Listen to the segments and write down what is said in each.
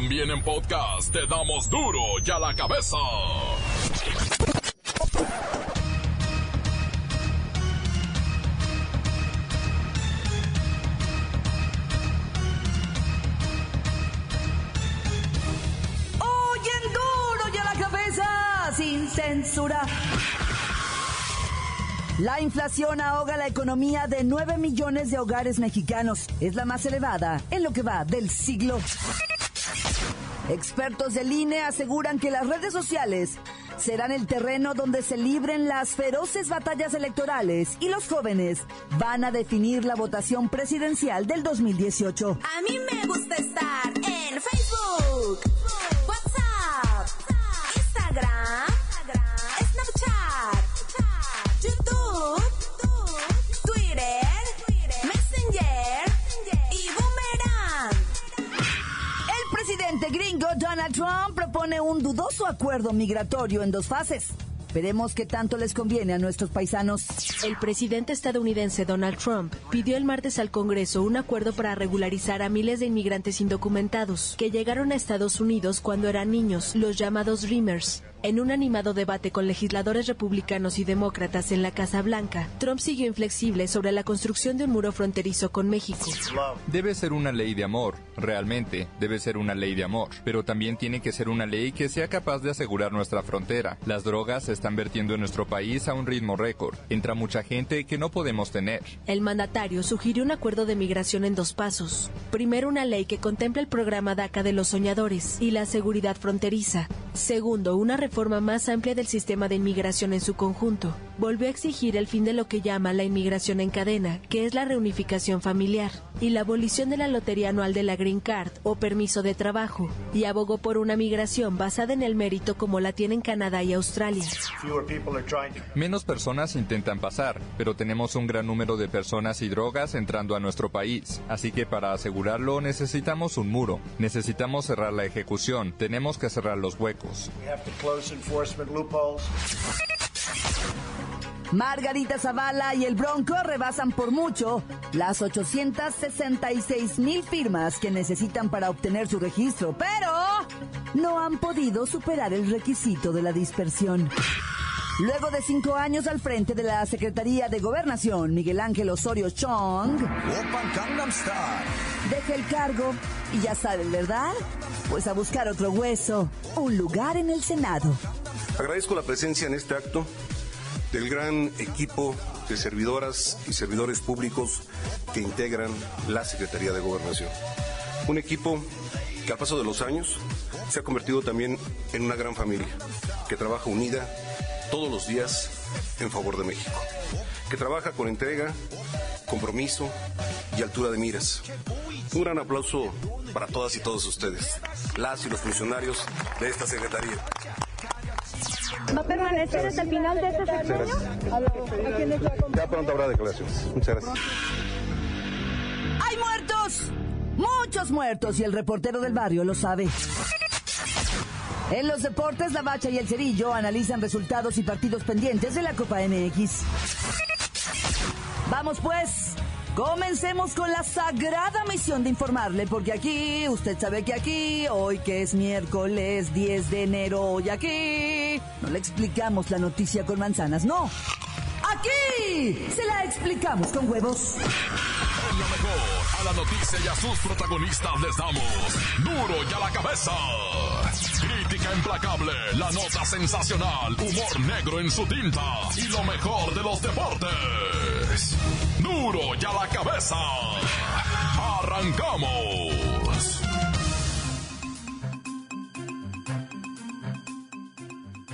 También en podcast te damos duro y a la cabeza. Sin censura. La inflación ahoga la economía de 9 millones de hogares mexicanos. Es la más elevada en lo que va del siglo. Expertos del INE aseguran que las redes sociales serán el terreno donde se libren las feroces batallas electorales y los jóvenes van a definir la votación presidencial del 2018. A mí me gusta estar dudoso acuerdo migratorio en dos fases. Veremos qué tanto les conviene a nuestros paisanos. El presidente estadounidense Donald Trump pidió el martes al Congreso un acuerdo para regularizar a miles de inmigrantes indocumentados que llegaron a Estados Unidos cuando eran niños, los llamados Dreamers. En un animado debate con legisladores republicanos y demócratas en la Casa Blanca, Trump siguió inflexible sobre la construcción de un muro fronterizo con México. Debe ser una ley de amor, realmente, debe ser una ley de amor, pero también tiene que ser una ley que sea capaz de asegurar nuestra frontera. Las drogas se están vertiendo en nuestro país a un ritmo récord. Entra mucha gente que no podemos tener. El mandatario sugirió un acuerdo de migración en dos pasos. Primero, una ley que contemple el programa DACA de los soñadores y la seguridad fronteriza. Segundo, una reforma más amplia del sistema de inmigración en su conjunto. Volvió a exigir el fin de lo que llama la inmigración en cadena, que es la reunificación familiar, y la abolición de la lotería anual de la Green Card o permiso de trabajo, y abogó por una migración basada en el mérito como la tienen Canadá y Australia. Menos personas intentan pasar, pero tenemos un gran número de personas y drogas entrando a nuestro país. Así que para asegurarlo necesitamos un muro. Necesitamos cerrar la ejecución. Tenemos que cerrar los huecos. Margarita Zavala y el Bronco rebasan por mucho las 866 mil firmas que necesitan para obtener su registro, pero no han podido superar el requisito de la dispersión. Luego de cinco años al frente de la Secretaría de Gobernación, Miguel Ángel Osorio Chong deja el cargo y ya saben, ¿verdad? Pues a buscar otro hueso, un lugar en el Senado. Agradezco la presencia en este acto del gran equipo de servidoras y servidores públicos que integran la Secretaría de Gobernación. Un equipo que al paso de los años se ha convertido también en una gran familia, que trabaja unida todos los días en favor de México, que trabaja con entrega, compromiso y altura de miras. Un gran aplauso para todas y todos ustedes, las y los funcionarios de esta Secretaría. ¿Va a permanecer hasta el final de este sexenio? Ya pronto habrá declaraciones. Muchas gracias. ¡Hay muertos! Muchos muertos y el reportero del barrio lo sabe. En los deportes, la Bacha y el Cerillo analizan resultados y partidos pendientes de la Copa MX. Vamos pues, comencemos con la sagrada misión de informarle, porque aquí, usted sabe que aquí, hoy que es miércoles 10 de enero, hoy aquí, no le explicamos la noticia con manzanas, no. Aquí se la explicamos con huevos. En mejor, a la noticia y a sus protagonistas les damos duro y a la cabeza. Crítica implacable, la nota sensacional, humor negro en su tinta y lo mejor de los deportes. Duro y a la cabeza. Arrancamos.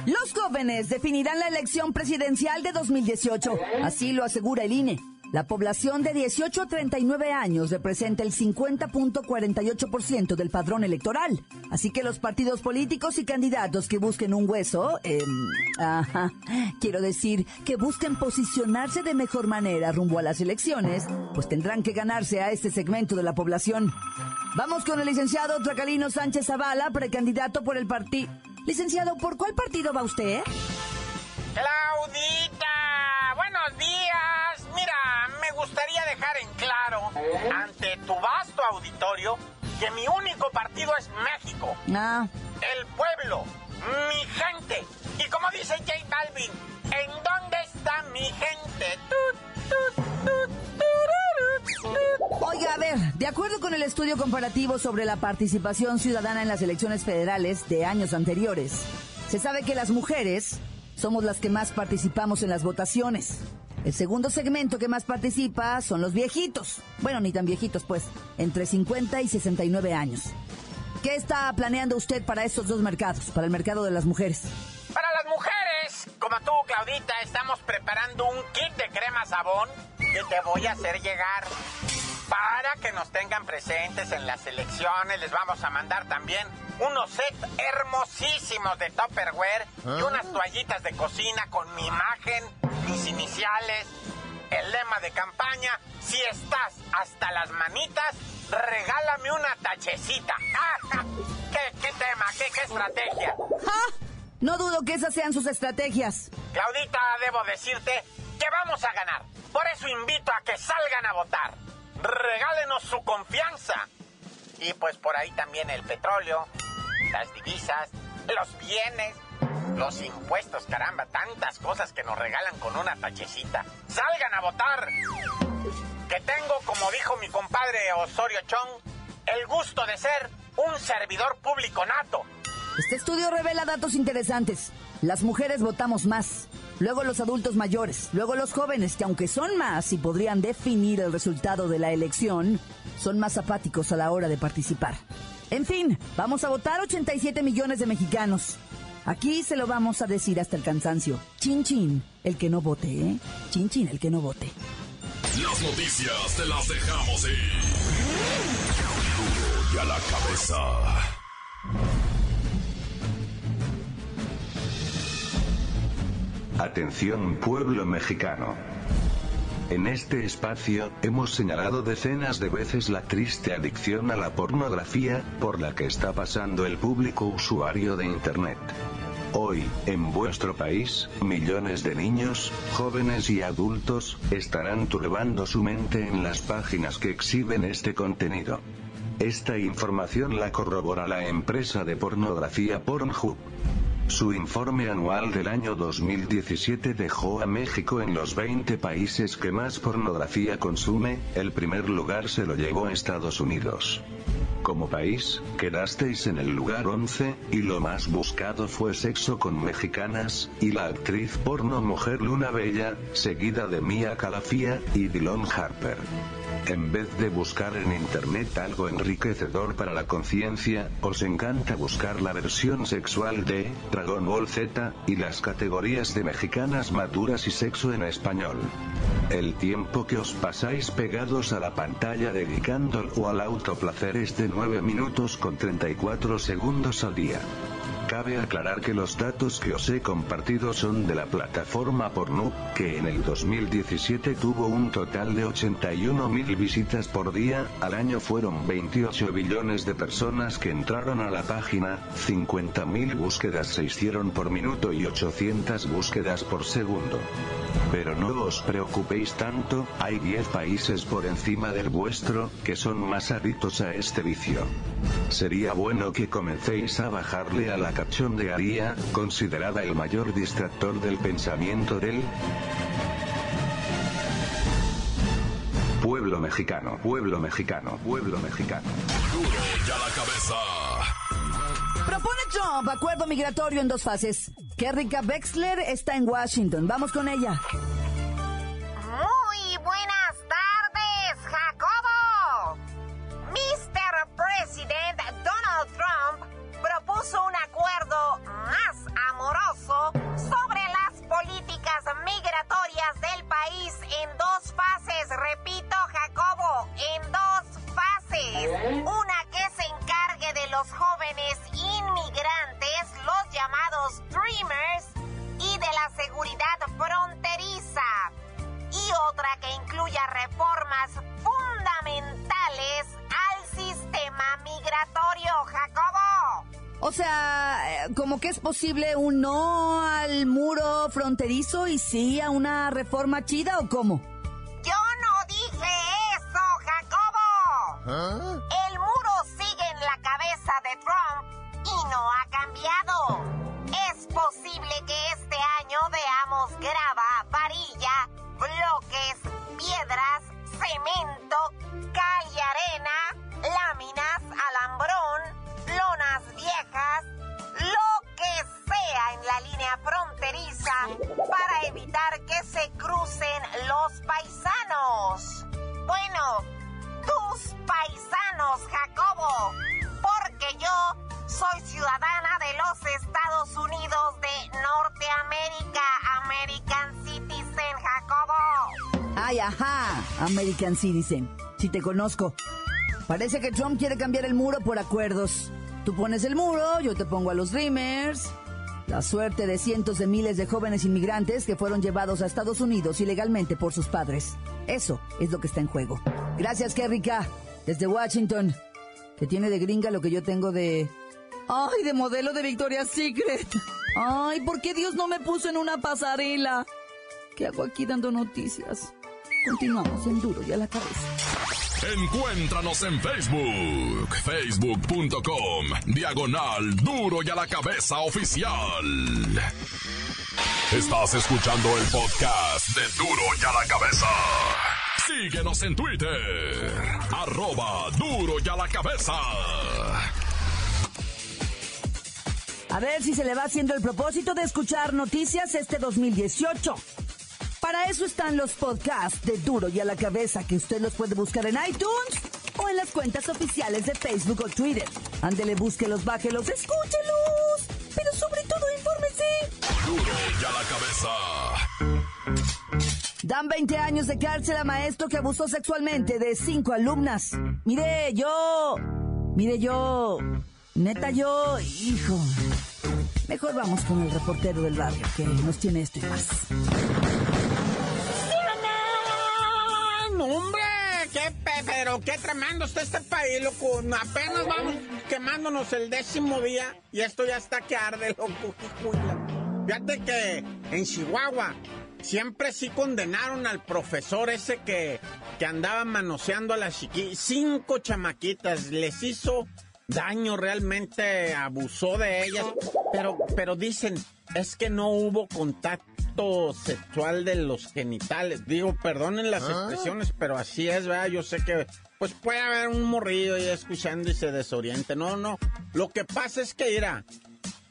Los jóvenes definirán la elección presidencial de 2018, así lo asegura el INE. La población de 18 a 39 años representa el 50.48% del padrón electoral. Así que los partidos políticos y candidatos que busquen un hueso, eh, ajá, quiero decir, que busquen posicionarse de mejor manera rumbo a las elecciones, pues tendrán que ganarse a este segmento de la población. Vamos con el licenciado Tracalino Sánchez Zavala, precandidato por el partido. Licenciado, ¿por cuál partido va usted? Claudita, buenos días. Me gustaría dejar en claro ante tu vasto auditorio que mi único partido es México. Ah. El pueblo, mi gente. Y como dice J Balvin, ¿en dónde está mi gente? Oiga, a ver, de acuerdo con el estudio comparativo sobre la participación ciudadana en las elecciones federales de años anteriores, se sabe que las mujeres somos las que más participamos en las votaciones. El segundo segmento que más participa son los viejitos. Bueno, ni tan viejitos, pues, entre 50 y 69 años. ¿Qué está planeando usted para estos dos mercados, para el mercado de las mujeres? Para las mujeres, como tú, Claudita, estamos preparando un kit de crema sabón que te voy a hacer llegar para que nos tengan presentes en las elecciones. Les vamos a mandar también unos sets hermosísimos de Tupperware y unas toallitas de cocina con mi imagen, mis iniciales, el lema de campaña. Si estás hasta las manitas, regálame una tachecita. ¿Qué, qué tema? ¿Qué, qué estrategia? No dudo que esas sean sus estrategias. Claudita, debo decirte que vamos a ganar. Por eso invito a que salgan a votar. Regálenos su confianza. Y pues por ahí también el petróleo, las divisas, los bienes, los impuestos, caramba, tantas cosas que nos regalan con una tachecita. Salgan a votar. Que tengo, como dijo mi compadre Osorio Chong, el gusto de ser un servidor público nato. Este estudio revela datos interesantes. Las mujeres votamos más, luego los adultos mayores, luego los jóvenes, que aunque son más y podrían definir el resultado de la elección, son más apáticos a la hora de participar. En fin, vamos a votar 87 millones de mexicanos. Aquí se lo vamos a decir hasta el cansancio. Chin chin, el que no vote, ¿eh? Chin chin, el que no vote. Las noticias te las dejamos ir. Y a la cabeza. Atención pueblo mexicano. En este espacio, hemos señalado decenas de veces la triste adicción a la pornografía, por la que está pasando el público usuario de Internet. Hoy, en vuestro país, millones de niños, jóvenes y adultos, estarán turbando su mente en las páginas que exhiben este contenido. Esta información la corrobora la empresa de pornografía Pornhub. Su informe anual del año 2017 dejó a México en los 20 países que más pornografía consume, el primer lugar se lo llevó Estados Unidos. Como país, quedasteis en el lugar 11, y lo más buscado fue sexo con mexicanas, y la actriz porno Mujer Luna Bella, seguida de Mia Calafia, y Dylan Harper. En vez de buscar en internet algo enriquecedor para la conciencia, os encanta buscar la versión sexual de Dragon Ball Z y las categorías de mexicanas maduras y sexo en español. El tiempo que os pasáis pegados a la pantalla dedicándolo al autoplacer es de 9 minutos con 34 segundos al día. Cabe aclarar que los datos que os he compartido son de la plataforma Pornhub, que en el 2017 tuvo un total de 81.000 visitas por día, al año fueron 28 billones de personas que entraron a la página, 50.000 búsquedas se hicieron por minuto y 800 búsquedas por segundo. Pero no os preocupéis tanto, hay 10 países por encima del vuestro, que son más adictos a este vicio. Sería bueno que comencéis a bajarle a la cachondearía, considerada el mayor distractor del pensamiento del pueblo mexicano, pueblo mexicano, pueblo mexicano. Duro y a la cabeza. Propone Trump acuerdo migratorio en dos fases. Kerrika Wexler está en Washington. Vamos con ella. O sea, eh, como que es posible un no al muro fronterizo y sí a una reforma chida o cómo? Yo no dije eso, Jacobo. El que se crucen los paisanos. Bueno, tus paisanos, Jacobo, porque yo soy ciudadana de los Estados Unidos de Norteamérica, American Citizen, Jacobo. Ay, ajá, American Citizen. Si te conozco. Parece que Trump quiere cambiar el muro por acuerdos. Tú pones el muro, yo te pongo a los Dreamers. La suerte de cientos de miles de jóvenes inmigrantes que fueron llevados a Estados Unidos ilegalmente por sus padres. Eso es lo que está en juego. Gracias, Kerrika, desde Washington, que tiene de gringa lo que yo tengo de... ¡Ay, de modelo de Victoria's Secret! ¡Ay, ¿por qué Dios no me puso en una pasarela? ¿Qué hago aquí dando noticias? Continuamos en Duro y a la cabeza. Encuéntranos en Facebook, facebook.com, diagonal duro y a la cabeza oficial. Estás escuchando el podcast de duro y a la cabeza. Síguenos en Twitter, arroba duro y a la cabeza. A ver si se le va haciendo el propósito de escuchar noticias este 2018. Para eso están los podcasts de Duro y a la cabeza que usted los puede buscar en iTunes o en las cuentas oficiales de Facebook o Twitter. Ándele, búsquelos, bájelos, escúchelos. Pero sobre todo, infórmese. Duro y a la cabeza. Dan 20 años de cárcel a maestro que abusó sexualmente de cinco alumnas. Mire, yo. Mire, yo. Neta, yo. Hijo. Mejor vamos con el reportero del barrio que nos tiene esto y más. ¡No, hombre! ¡Qué pe- pero qué tremendo está este país, loco! Apenas vamos quemándonos el décimo día y esto ya está que arde, loco. Fíjate que en Chihuahua siempre sí condenaron al profesor ese que, que andaba manoseando a las chiquillas. Cinco chamaquitas, les hizo daño realmente, abusó de ellas. Pero, pero dicen, es que no hubo contacto sexual de los genitales. Digo, perdonen las expresiones, pero así es, ¿verdad? Yo sé que, pues puede haber un morrillo ahí escuchando y se desoriente. No, no. Lo que pasa es que, mira,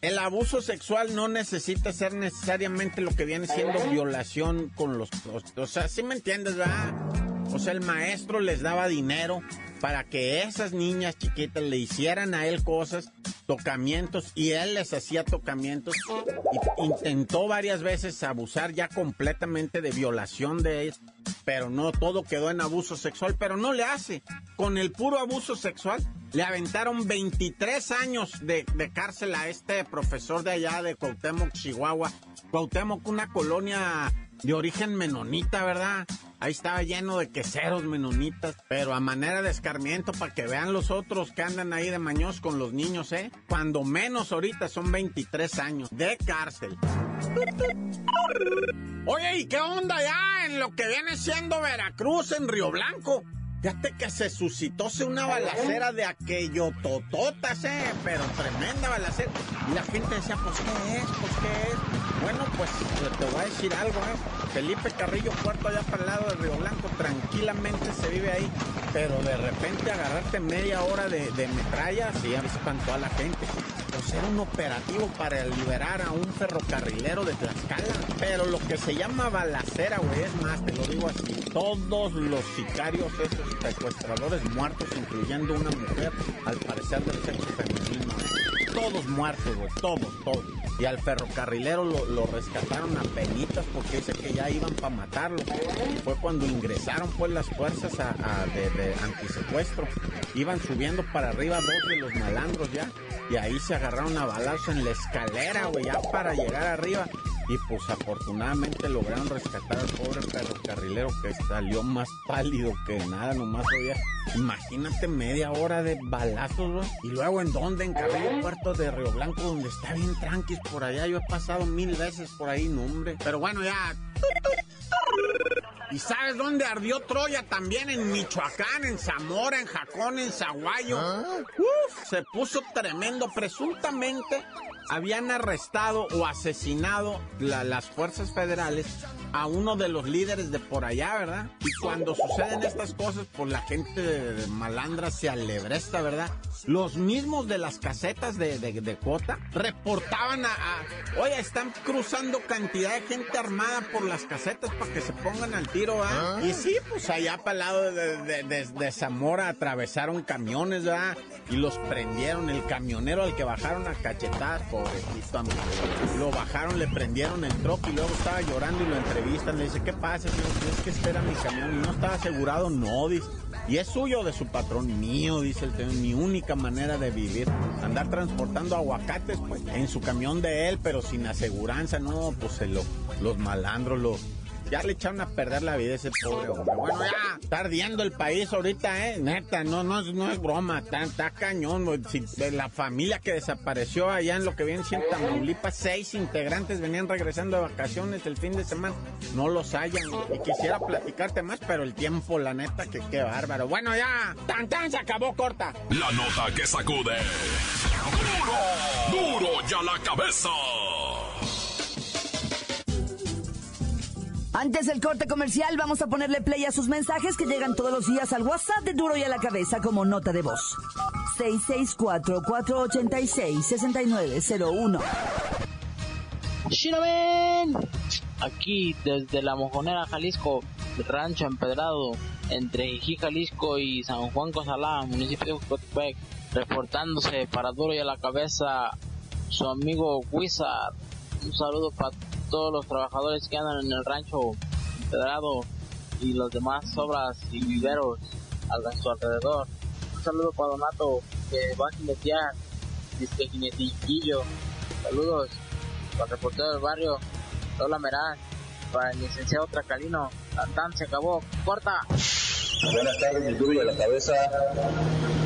el abuso sexual no necesita ser necesariamente lo que viene siendo violación con los... los- o sea, ¿sí me entiendes, verdad? O sea, el maestro les daba dinero para que esas niñas chiquitas le hicieran a él cosas, tocamientos, y él les hacía tocamientos. Y intentó varias veces abusar ya completamente de violación de ellas, pero no todo quedó en abuso sexual, pero no le hace. Con el puro abuso sexual, le aventaron 23 años de, de cárcel a este profesor de allá de Cuauhtémoc, Chihuahua. Cuauhtémoc, una colonia de origen menonita, ¿verdad? Ahí estaba lleno de queseros menonitas, pero a manera de escarmiento para que vean los otros que andan ahí de maños con los niños, ¿eh? Cuando menos ahorita son 23 años de cárcel. Oye, ¿y qué onda ya en lo que viene siendo Veracruz, en Río Blanco? Fíjate que se suscitóse una balacera de aquello tototas, eh, pero tremenda balacera. Y la gente decía, pues, ¿qué es? Pues, ¿qué es? Bueno, pues, te voy a decir algo, eh. Felipe Carrillo Puerto, allá para el lado de Río Blanco, tranquilamente se vive ahí. Pero de repente agarrarte media hora de, de metralla, sí, espantó a la gente. Pues era un operativo para liberar a un ferrocarrilero de Tlaxcala. Pero lo que se llama balacera, güey, es más, te lo digo así. Todos los sicarios, esos secuestradores muertos, incluyendo una mujer, al parecer del sexo femenino. Todos muertos, güey, todos, todos. Y al ferrocarrilero lo, lo rescataron a penitas porque dice que ya iban para matarlo. Fue cuando ingresaron pues las fuerzas a, a- de, de antisecuestro. Iban subiendo para arriba dos de los malandros ya. Y ahí se agarraron a balazo en la escalera, güey, ya para llegar arriba. Y pues afortunadamente lograron rescatar al pobre ferrocarrilero que salió más pálido que nada, nomás había. Imagínate media hora de balazos, güey. Y luego en dónde, en Carrillo Puerto de Río Blanco, donde está bien tranquis por allá. Yo he pasado mil veces por ahí, no hombre. Pero bueno, ya. ¿Y sabes dónde ardió Troya? También en Michoacán, en Zamora, en Jacón, en Zaguayo. Uf, se puso tremendo. Presuntamente habían arrestado o asesinado la- las fuerzas federales a uno de los líderes de por allá, ¿verdad? Y cuando suceden estas cosas, pues la gente malandra se alebresta, ¿verdad? Los mismos de las casetas de, de, de cuota reportaban a, a- Oye, están cruzando cantidad de gente armada por las casetas para que se pongan al tiro, ¿ah? Y sí, pues allá para el lado de, de- de- de Zamora atravesaron camiones, ¿verdad? Y los prendieron. El camionero al que bajaron a cachetadas, pobrecito amigo. Lo bajaron, le prendieron el troque y luego estaba llorando y lo entrevistan. Le dice, ¿qué pasa, señor? Es que este era mi camión y no estaba asegurado, no, dice. Y es suyo de su patrón, mío, dice el señor, mi única manera de vivir. Andar transportando aguacates, pues, en su camión de él, pero sin aseguranza, no, pues se lo, los malandros, los, ya le echaron a perder la vida a ese pobre hombre. Bueno, ya, está ardiendo el país ahorita, ¿eh? Neta, no, no, no es broma, está, cañón. Si, de la familia que desapareció allá en lo que viene siendo Tamaulipas, seis integrantes venían regresando de vacaciones el fin de semana. No los hallan. Y quisiera platicarte más, pero el tiempo, la neta, que qué bárbaro. Bueno, ya, tan tan se acabó corta. La nota que sacude. ¡Duro! ¡Duro ya la cabeza! Antes del corte comercial, vamos a ponerle play a sus mensajes que llegan todos los días al WhatsApp de Duro y a la Cabeza como nota de voz. 664-486-6901. ¡Shinomen! Aquí desde la Mojonera, Jalisco, rancho empedrado entre Jijí, Jalisco y San Juan Cozalá, municipio de Cotepec, reportándose para Duro y a la Cabeza su amigo Wizard. Un saludo para todos los trabajadores que andan en el rancho empedrado y los demás obras y viveros a su alrededor. Un saludo para Donato que va a jinetear, dice jinetillo. Saludos para el reportero del barrio, Lola Merán, para el licenciado Tracalino, Tantán se acabó, corta. Buenas tardes, mi duro a la cabeza.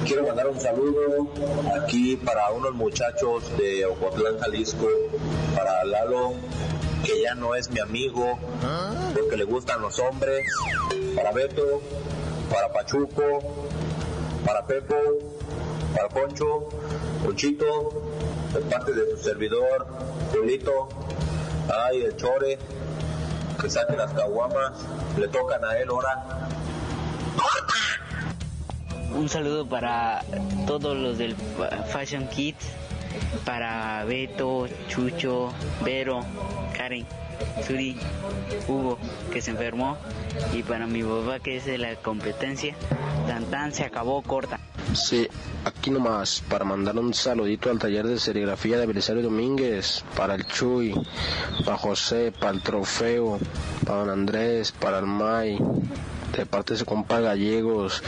Quiero mandar un saludo aquí para unos muchachos de Ocotlán, Jalisco, para Lalo, que ya no es mi amigo, porque le gustan los hombres, para Beto, para Pachuco, para Pepo, para Poncho, Ponchito, de parte de su servidor, Julito, ay, el Chore, que saquen las caguamas, le tocan a él ahora. Un saludo para todos los del Fa- Fashion Kids, para Beto, Chucho, Vero, Karen, Suri, Hugo, que se enfermó, y para mi papá que es de la competencia, Tantán se acabó corta. Sí, aquí nomás para mandar un saludito al taller de serigrafía de Belisario Domínguez, para el Chuy, para José, para el Trofeo, para don Andrés, para el May, de parte de su compa Gallegos,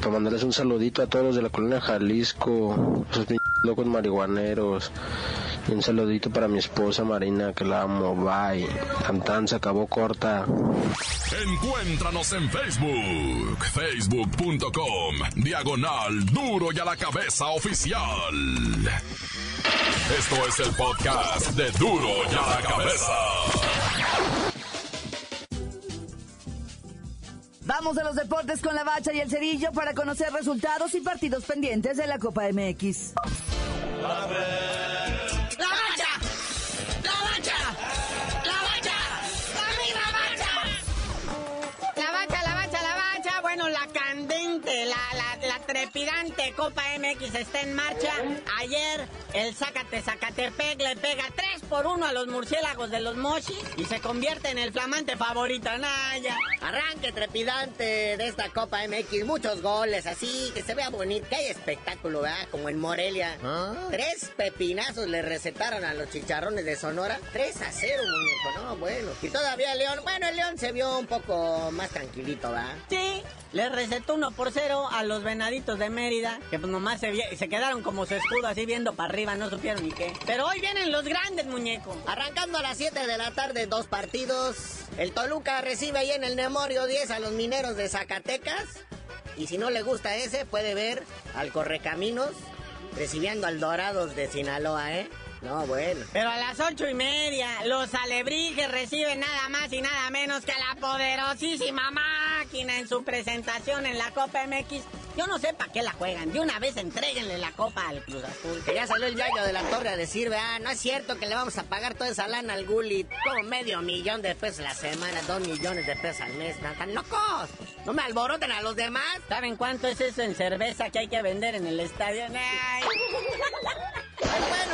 para mandarles un saludito a todos los de la colonia Jalisco, locos marihuaneros, y un saludito para mi esposa Marina, que la amo, bye. Tan tan se acabó corta. Encuéntranos en Facebook, facebook.com, diagonal duro y a la cabeza oficial. Esto es el podcast de duro y a la cabeza. Vamos a los deportes con la bacha y el cerillo para conocer resultados y partidos pendientes de la Copa MX. ¡La trepidante Copa MX está en marcha. Ayer el Zacate Zacatepec le pega 3 por 1 a los murciélagos de los Mochis y se convierte en el flamante favorito. Naya. Arranque trepidante de esta Copa MX, muchos goles, así que se vea bonito, que hay espectáculo, ¿verdad? Como en Morelia. Tres pepinazos le recetaron a los chicharrones de Sonora. 3 a 0, muñeco, no, bueno. Y todavía el León, bueno, el León se vio un poco más tranquilito, ¿verdad? Sí, le recetó 1 por 0 a los venaditos de Mérida, que pues nomás se, se quedaron como su escudo así viendo para arriba, no supieron ni qué. Pero hoy vienen los grandes, muñeco. Arrancando a las 7 de la tarde, dos partidos. El Toluca recibe ahí en el Memorio 10 a los mineros de Zacatecas. Y si no le gusta ese, puede ver al Correcaminos recibiendo al Dorados de Sinaloa, ¿eh? No, bueno. Pero a las ocho y media, los alebrijes reciben nada más y nada menos que a la poderosísima máquina en su presentación en la Copa MX. Yo no sé para qué la juegan. De una vez entreguenle la copa al Cruz Azul. Que ya salió el yayo de la torre a decir, ah, no es cierto que le vamos a pagar toda esa lana al Gullit. Como medio millón de pesos la semana, dos millones de pesos al mes. ¿Están tan locos? No me alboroten a los demás. ¿Saben cuánto es eso en cerveza que hay que vender en el estadio? Ay.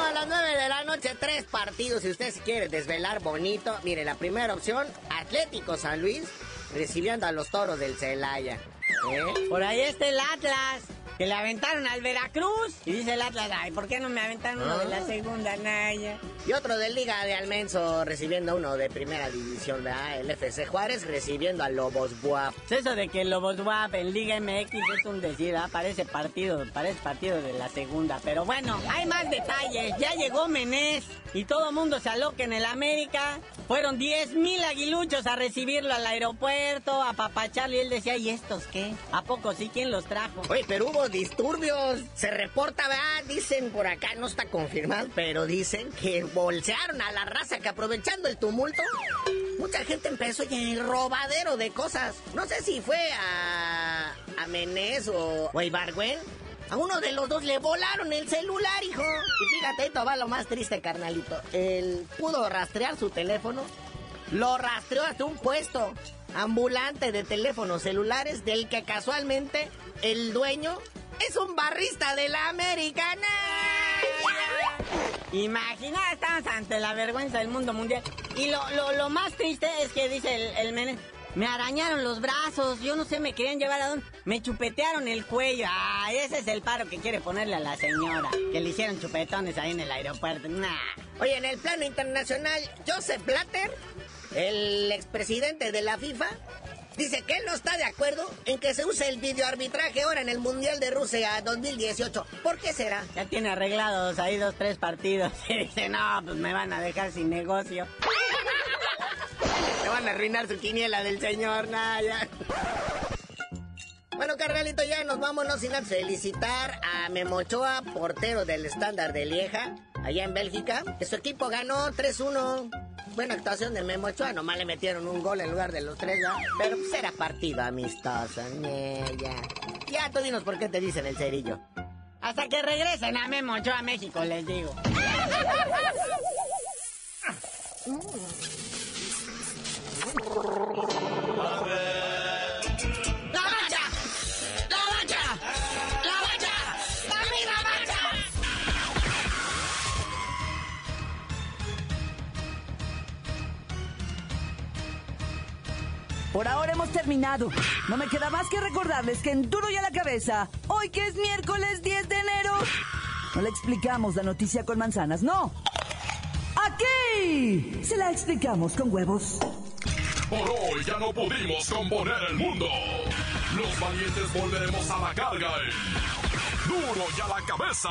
A las 9 de la noche, tres partidos. Si usted se quiere desvelar bonito, mire, la primera opción, Atlético San Luis, recibiendo a los toros del Celaya. ¿Eh? Por ahí está el Atlas. Que le aventaron al Veracruz. Y dice el Atlas, ay, ¿por qué no me aventaron uno de la ah. segunda Naya? Y otro de Liga de Almenso recibiendo uno de primera división, ¿verdad? El FC Juárez recibiendo a Lobos Buap. Eso de que Lobos Buap en Liga MX es un decir, ¿ah? Parece partido, parece partido de la segunda. Pero bueno, hay más detalles. Ya llegó Menés y todo mundo se aloca en el América. Fueron 10 mil aguiluchos a recibirlo al aeropuerto, a papacharlo y él decía, ¿y estos qué? ¿A poco sí? ¿Quién los trajo? Oye, pero hubo disturbios. Se reporta. Dicen por acá, no está confirmado, pero dicen que bolsearon a la raza que aprovechando el tumulto, mucha gente empezó a el robadero de cosas. No sé si fue a, a Menés o, a Ibargüen. A uno de los dos le volaron el celular, hijo. Y fíjate, esto va lo más triste, carnalito. Él pudo rastrear su teléfono. Lo rastreó hasta un puesto ambulante de teléfonos celulares del que casualmente el dueño es un barrista de la americana. Imagina, estamos ante la vergüenza del mundo mundial. Y lo, más triste es que dice el, el me arañaron los brazos, yo no sé, me querían llevar a dónde. Me chupetearon el cuello. Ah, ese es el paro que quiere ponerle a la señora. Que le hicieron chupetones ahí en el aeropuerto. Nah. Oye, en el plano internacional, Joseph Blatter, el expresidente de la FIFA, Dice que él no está de acuerdo en que se use el videoarbitraje ahora en el Mundial de Rusia 2018. ¿Por qué será? Ya tiene arreglados ahí dos, tres partidos. Y dice, no, pues me van a dejar sin negocio. Me van a arruinar su quiniela del señor Naya. Bueno, carnalito, ya nos vámonos sin felicitar a Memochoa, portero del estándar de Lieja, allá en Bélgica. Su equipo ganó 3-1 buena actuación de Memo Ochoa, nomás le metieron un gol en lugar de los tres, ¿no? Pero pues era partido amistoso, ya. Ya, tú dinos por qué te dicen el cerillo. Hasta que regresen a Memo Ochoa a México, les digo. Por ahora hemos terminado. No me queda más que recordarles que en Duro y a la Cabeza, hoy que es miércoles 10 de enero, no le explicamos la noticia con manzanas, no. Aquí se la explicamos con huevos. Por hoy ya no pudimos componer el mundo. Los valientes volveremos a la carga. Duro y a la cabeza.